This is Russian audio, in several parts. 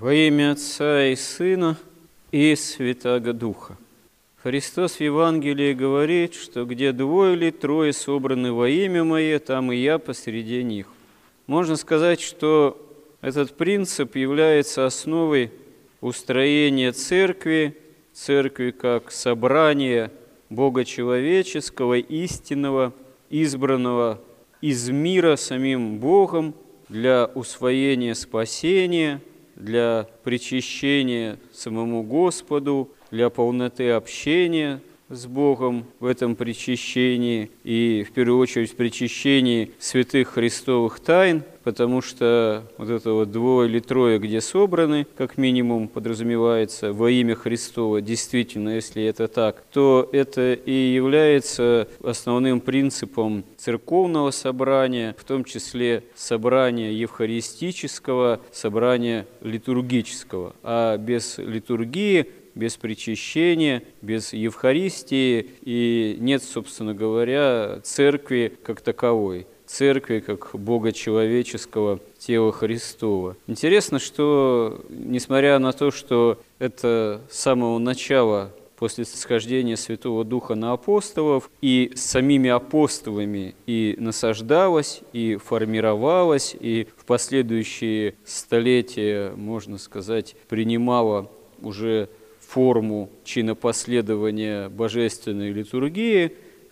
Во имя Отца и Сына и Святаго Духа. Христос в Евангелии говорит, что где двое или трое собраны во имя Мое, там и я посреди них. Можно сказать, что этот принцип является основой устроения церкви, церкви как собрания Бога человеческого, истинного, избранного из мира самим Богом для усвоения спасения – для причащения самому Господу, для полноты общения с Богом в этом причащении и, в первую очередь, в причащении святых христовых тайн, потому что вот это вот двое или трое, где собраны, как минимум подразумевается, во имя Христова, действительно, если это так, то это и является основным принципом церковного собрания, в том числе собрания евхаристического, собрания литургического. А без литургии без причащения, без Евхаристии, и нет, собственно говоря, церкви как таковой церкви как Бога человеческого тела Христова. Интересно, что, несмотря на то, что это с самого начала после схождения Святого Духа на апостолов, и самими апостолами и насаждалось, и формировалось, и в последующие столетия, можно сказать, принимало уже форму чинопоследования божественной литургии.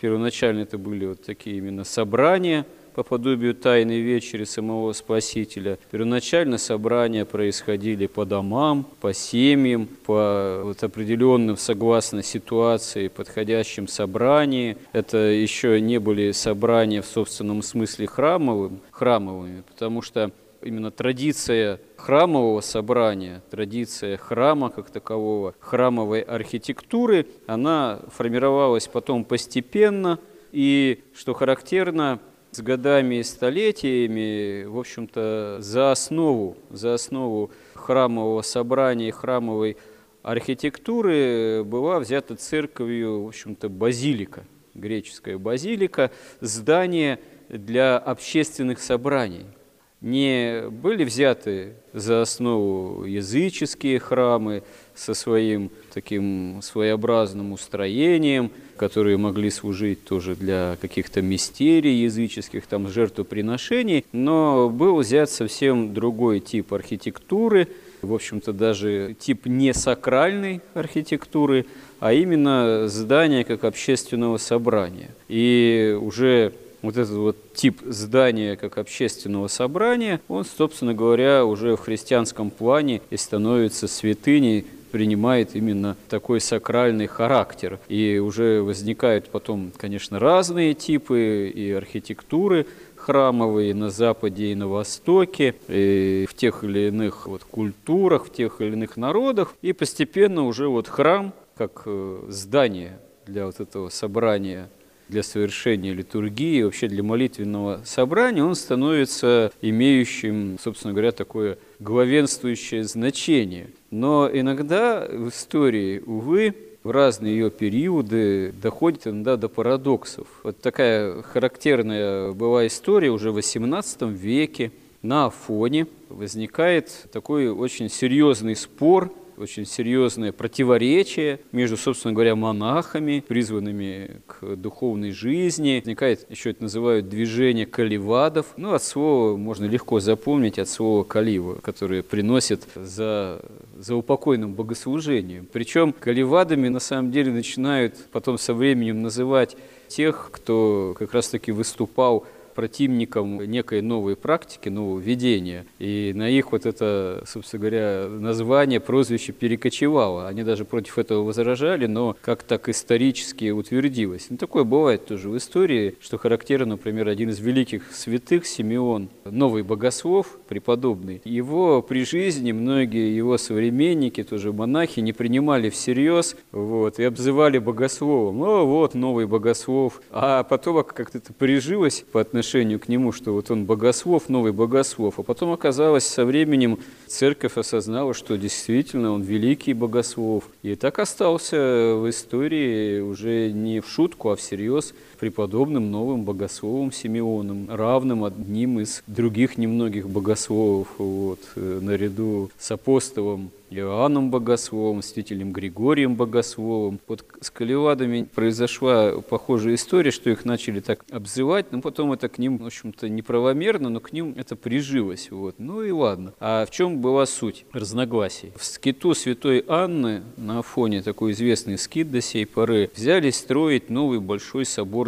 Первоначально это были вот такие именно собрания по подобию Тайной Вечери самого Спасителя. Первоначально собрания происходили по домам, по семьям, по вот определенным, согласно ситуации, подходящим собраниям. Это еще не были собрания в собственном смысле храмовым, храмовыми, потому что именно традиция храмового собрания, традиция храма как такового, храмовой архитектуры, она формировалась потом постепенно, и, что характерно, с годами и столетиями, в общем-то, за основу, за основу храмового собрания, храмовой архитектуры была взята церковью, в общем-то, базилика, греческая базилика, здание для общественных собраний – не были взяты за основу языческие храмы со своим таким своеобразным устроением, которые могли служить тоже для каких-то мистерий языческих, там жертвоприношений, но был взят совсем другой тип архитектуры, в общем-то даже тип не сакральной архитектуры, а именно здание как общественного собрания. И уже вот этот вот тип здания как общественного собрания, он, собственно говоря, уже в христианском плане и становится святыней, принимает именно такой сакральный характер. И уже возникают потом, конечно, разные типы и архитектуры храмовые на Западе и на Востоке, и в тех или иных вот культурах, в тех или иных народах. И постепенно уже вот храм как э, здание для вот этого собрания для совершения литургии, вообще для молитвенного собрания, он становится имеющим, собственно говоря, такое главенствующее значение. Но иногда в истории, увы, в разные ее периоды доходит иногда до парадоксов. Вот такая характерная была история уже в XVIII веке. На Афоне возникает такой очень серьезный спор очень серьезное противоречие между, собственно говоря, монахами, призванными к духовной жизни. Возникает, еще это называют, движение каливадов. Ну, от слова можно легко запомнить, от слова калива, которое приносит за, за упокойным богослужением. Причем каливадами на самом деле начинают потом со временем называть тех, кто как раз-таки выступал противникам некой новой практики, нового видения. И на их вот это, собственно говоря, название, прозвище перекочевало. Они даже против этого возражали, но как так исторически утвердилось. Ну, такое бывает тоже в истории, что характерно, например, один из великих святых, Симеон, новый богослов, преподобный. Его при жизни многие его современники, тоже монахи, не принимали всерьез вот, и обзывали богословом. Ну вот, новый богослов. А потом как-то это прижилось по отношению отношению к нему, что вот он богослов, новый богослов. А потом оказалось со временем церковь осознала, что действительно он великий богослов. И так остался в истории уже не в шутку, а всерьез преподобным новым богословом Симеоном, равным одним из других немногих богословов, вот, э, наряду с апостолом Иоанном Богословом, святителем Григорием Богословом. Вот с Каливадами произошла похожая история, что их начали так обзывать, но потом это к ним, в общем-то, неправомерно, но к ним это прижилось. Вот. Ну и ладно. А в чем была суть разногласий? В скиту святой Анны, на фоне такой известный скит до сей поры, взялись строить новый большой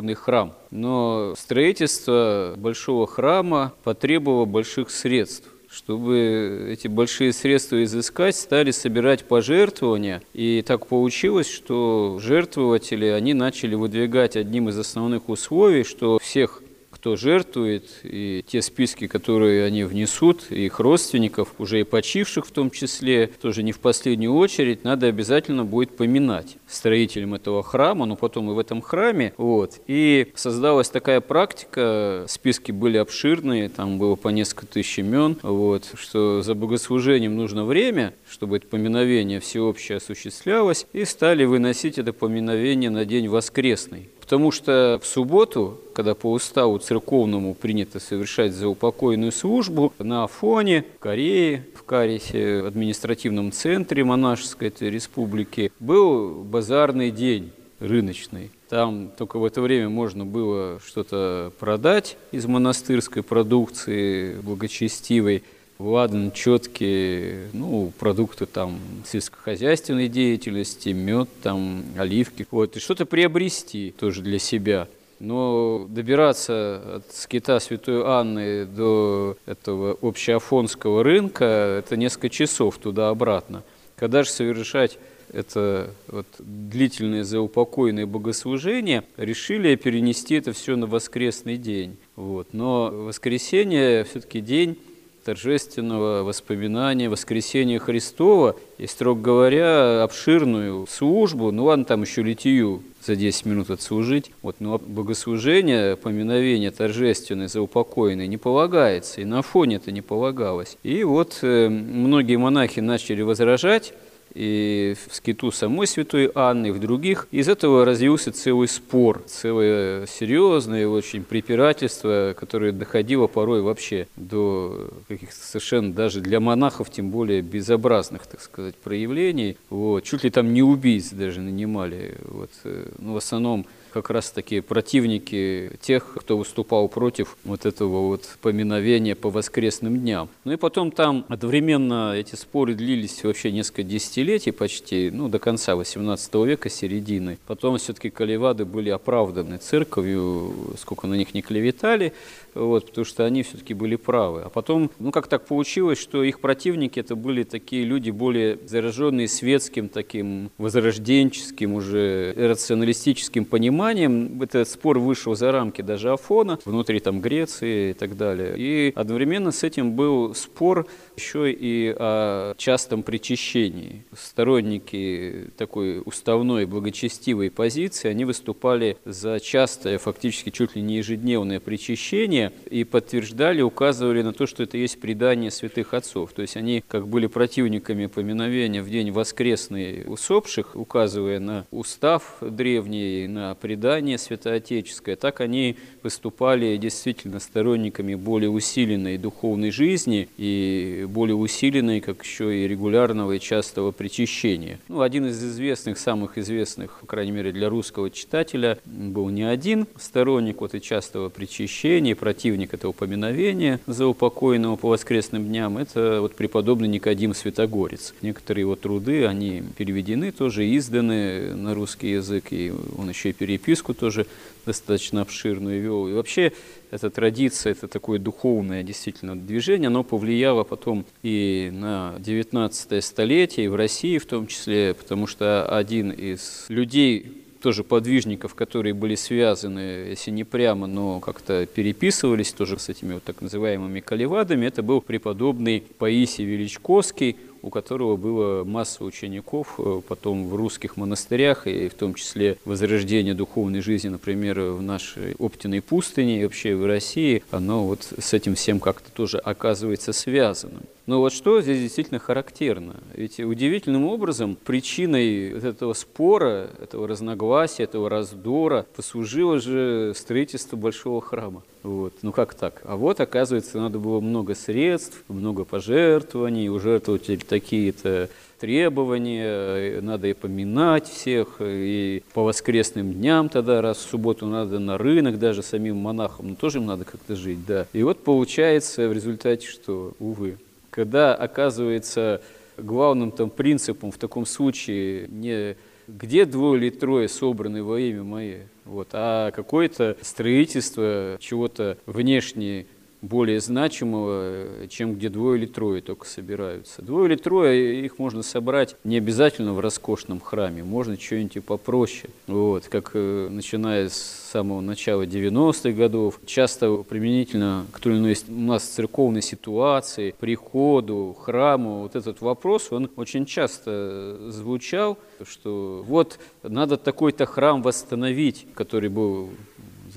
соборный храм. Но строительство большого храма потребовало больших средств чтобы эти большие средства изыскать, стали собирать пожертвования. И так получилось, что жертвователи, они начали выдвигать одним из основных условий, что всех кто жертвует, и те списки, которые они внесут, их родственников, уже и почивших в том числе, тоже не в последнюю очередь, надо обязательно будет поминать строителем этого храма, но потом и в этом храме. Вот. И создалась такая практика, списки были обширные, там было по несколько тысяч имен, вот, что за богослужением нужно время, чтобы это поминовение всеобщее осуществлялось, и стали выносить это поминовение на день воскресный. Потому что в субботу, когда по уставу церковному принято совершать заупокойную службу, на Афоне, в Корее, в Карисе, административном центре монашеской этой республики, был базарный день, рыночный. Там только в это время можно было что-то продать из монастырской продукции благочестивой – ладан, четкие, ну, продукты там сельскохозяйственной деятельности, мед, там, оливки, вот, и что-то приобрести тоже для себя. Но добираться от скита Святой Анны до этого общеафонского рынка – это несколько часов туда-обратно. Когда же совершать это вот длительное заупокойное богослужение, решили перенести это все на воскресный день. Вот. Но воскресенье все-таки день торжественного воспоминания воскресения Христова и, строго говоря, обширную службу, ну ладно, там еще литию за 10 минут отслужить, вот, но богослужение, поминовение торжественное, заупокоенное не полагается, и на фоне это не полагалось. И вот э, многие монахи начали возражать, и в скиту самой святой Анны, и в других. Из этого развился целый спор, целое серьезное очень препирательство, которое доходило порой вообще до каких-то совершенно даже для монахов, тем более безобразных, так сказать, проявлений. Вот. Чуть ли там не убийц даже нанимали. Вот. Э, ну, в основном как раз таки противники тех, кто выступал против вот этого вот поминовения по воскресным дням. Ну и потом там одновременно эти споры длились вообще несколько десятилетий почти, ну до конца 18 века, середины. Потом все-таки каливады были оправданы церковью, сколько на них не клеветали, вот, потому что они все-таки были правы. А потом, ну как так получилось, что их противники это были такие люди более зараженные светским, таким возрожденческим, уже рационалистическим пониманием. Этот спор вышел за рамки даже Афона, внутри там Греции и так далее. И одновременно с этим был спор еще и о частом причащении. Сторонники такой уставной благочестивой позиции, они выступали за частое, фактически чуть ли не ежедневное причащение, и подтверждали, указывали на то, что это есть предание святых отцов. То есть они как были противниками поминовения в день воскресный усопших, указывая на устав древний, на предание святоотеческое, так они выступали действительно сторонниками более усиленной духовной жизни и более усиленной, как еще и регулярного и частого причащения. Ну, один из известных, самых известных, по крайней мере для русского читателя, был не один сторонник вот и частого причащения, противник этого поминовения за упокойного по воскресным дням, это вот преподобный Никодим Святогорец. Некоторые его труды, они переведены тоже, изданы на русский язык, и он еще и переписку тоже достаточно обширную вел. И вообще эта традиция, это такое духовное действительно движение, оно повлияло потом и на 19 столетие, и в России в том числе, потому что один из людей, тоже подвижников, которые были связаны, если не прямо, но как-то переписывались тоже с этими вот так называемыми каливадами, это был преподобный Паисий Величковский, у которого было масса учеников, э, потом в русских монастырях, и в том числе возрождение духовной жизни, например, в нашей Оптиной пустыне и вообще в России, оно вот с этим всем как-то тоже оказывается связанным. Но вот что здесь действительно характерно? Ведь удивительным образом причиной этого спора, этого разногласия, этого раздора послужило же строительство большого храма. Вот. Ну как так? А вот, оказывается, надо было много средств, много пожертвований, ужертвовать такие-то требования, надо и поминать всех, и по воскресным дням тогда, раз в субботу надо на рынок даже самим монахам, ну тоже им надо как-то жить, да. И вот получается в результате, что, увы, когда оказывается главным там принципом в таком случае не где двое или трое собраны во имя Мое, вот, а какое-то строительство чего-то внешне более значимого, чем где двое или трое только собираются. Двое или трое, их можно собрать не обязательно в роскошном храме, можно что-нибудь попроще. Вот, как э, начиная с самого начала 90-х годов, часто применительно к той или иной у нас церковной ситуации, приходу, храму, вот этот вопрос, он очень часто звучал, что вот надо такой-то храм восстановить, который был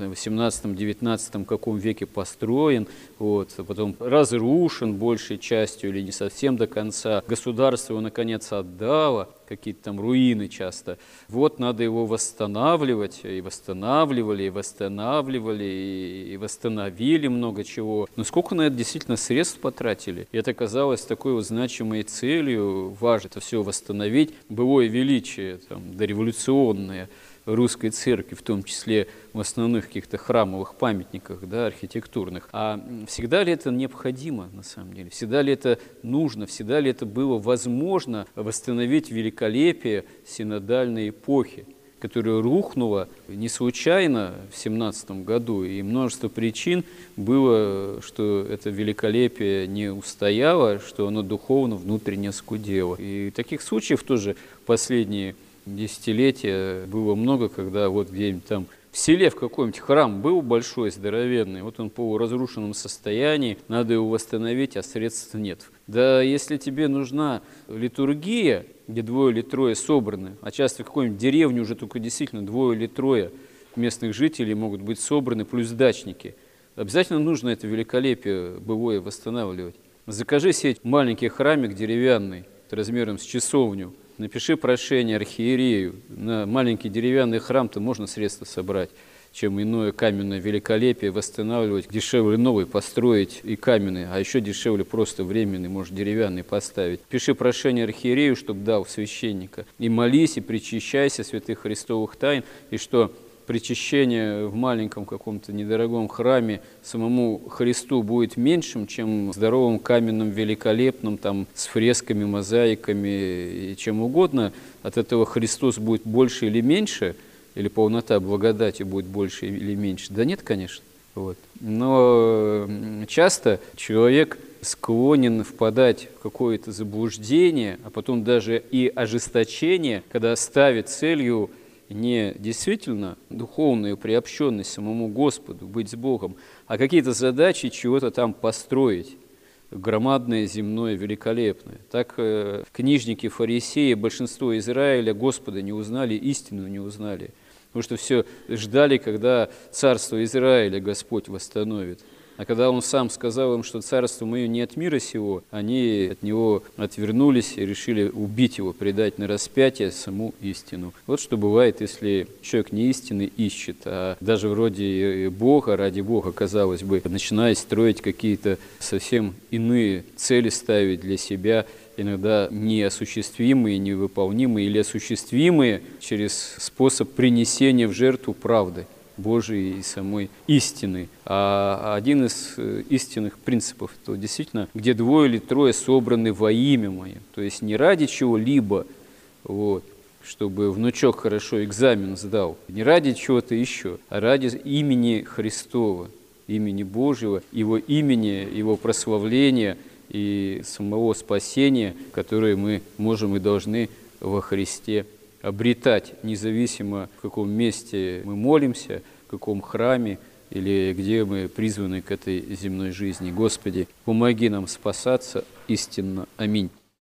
в 18-19 каком веке построен, вот, а потом разрушен большей частью или не совсем до конца. Государство его, наконец, отдало, какие-то там руины часто. Вот надо его восстанавливать, и восстанавливали, и восстанавливали, и восстановили много чего. Но сколько на это действительно средств потратили? И это казалось такой вот значимой целью, важно это все восстановить, былое величие, там, дореволюционное русской церкви, в том числе в основных каких-то храмовых памятниках, да, архитектурных. А всегда ли это необходимо, на самом деле? Всегда ли это нужно? Всегда ли это было возможно восстановить великолепие синодальной эпохи? которая рухнула не случайно в 17 году, и множество причин было, что это великолепие не устояло, что оно духовно внутренне скудело. И таких случаев тоже последние десятилетия было много, когда вот где-нибудь там в селе в каком-нибудь храм был большой, здоровенный, вот он по разрушенном состоянии, надо его восстановить, а средств нет. Да если тебе нужна литургия, где двое или трое собраны, а часто в какой-нибудь деревне уже только действительно двое или трое местных жителей могут быть собраны, плюс дачники, обязательно нужно это великолепие былое восстанавливать. Закажи сеть маленький храмик деревянный, размером с часовню, напиши прошение архиерею. На маленький деревянный храм-то можно средства собрать чем иное каменное великолепие восстанавливать, дешевле новый построить и каменный, а еще дешевле просто временный, может, деревянный поставить. Пиши прошение архиерею, чтобы дал священника, и молись, и причащайся святых христовых тайн, и что причащение в маленьком каком-то недорогом храме самому Христу будет меньшим, чем в здоровом каменном великолепном, там, с фресками, мозаиками и чем угодно. От этого Христос будет больше или меньше, или полнота благодати будет больше или меньше. Да нет, конечно. Вот. Но часто человек склонен впадать в какое-то заблуждение, а потом даже и ожесточение, когда ставит целью не действительно духовную приобщенность самому Господу, быть с Богом, а какие-то задачи чего-то там построить, громадное, земное, великолепное. Так э, книжники, фарисеи, большинство Израиля Господа не узнали, истину не узнали. Потому что все ждали, когда царство Израиля Господь восстановит. А когда он сам сказал им, что царство мое не от мира сего, они от него отвернулись и решили убить его, предать на распятие саму истину. Вот что бывает, если человек не истины ищет, а даже вроде Бога, ради Бога, казалось бы, начинает строить какие-то совсем иные цели ставить для себя, иногда неосуществимые, невыполнимые или осуществимые через способ принесения в жертву правды. Божией и самой истины. А один из э, истинных принципов, то действительно, где двое или трое собраны во имя Мое, то есть не ради чего-либо, вот, чтобы внучок хорошо экзамен сдал, не ради чего-то еще, а ради имени Христова, имени Божьего, Его имени, Его прославления и самого спасения, которое мы можем и должны во Христе обретать, независимо в каком месте мы молимся, в каком храме или где мы призваны к этой земной жизни. Господи, помоги нам спасаться истинно. Аминь.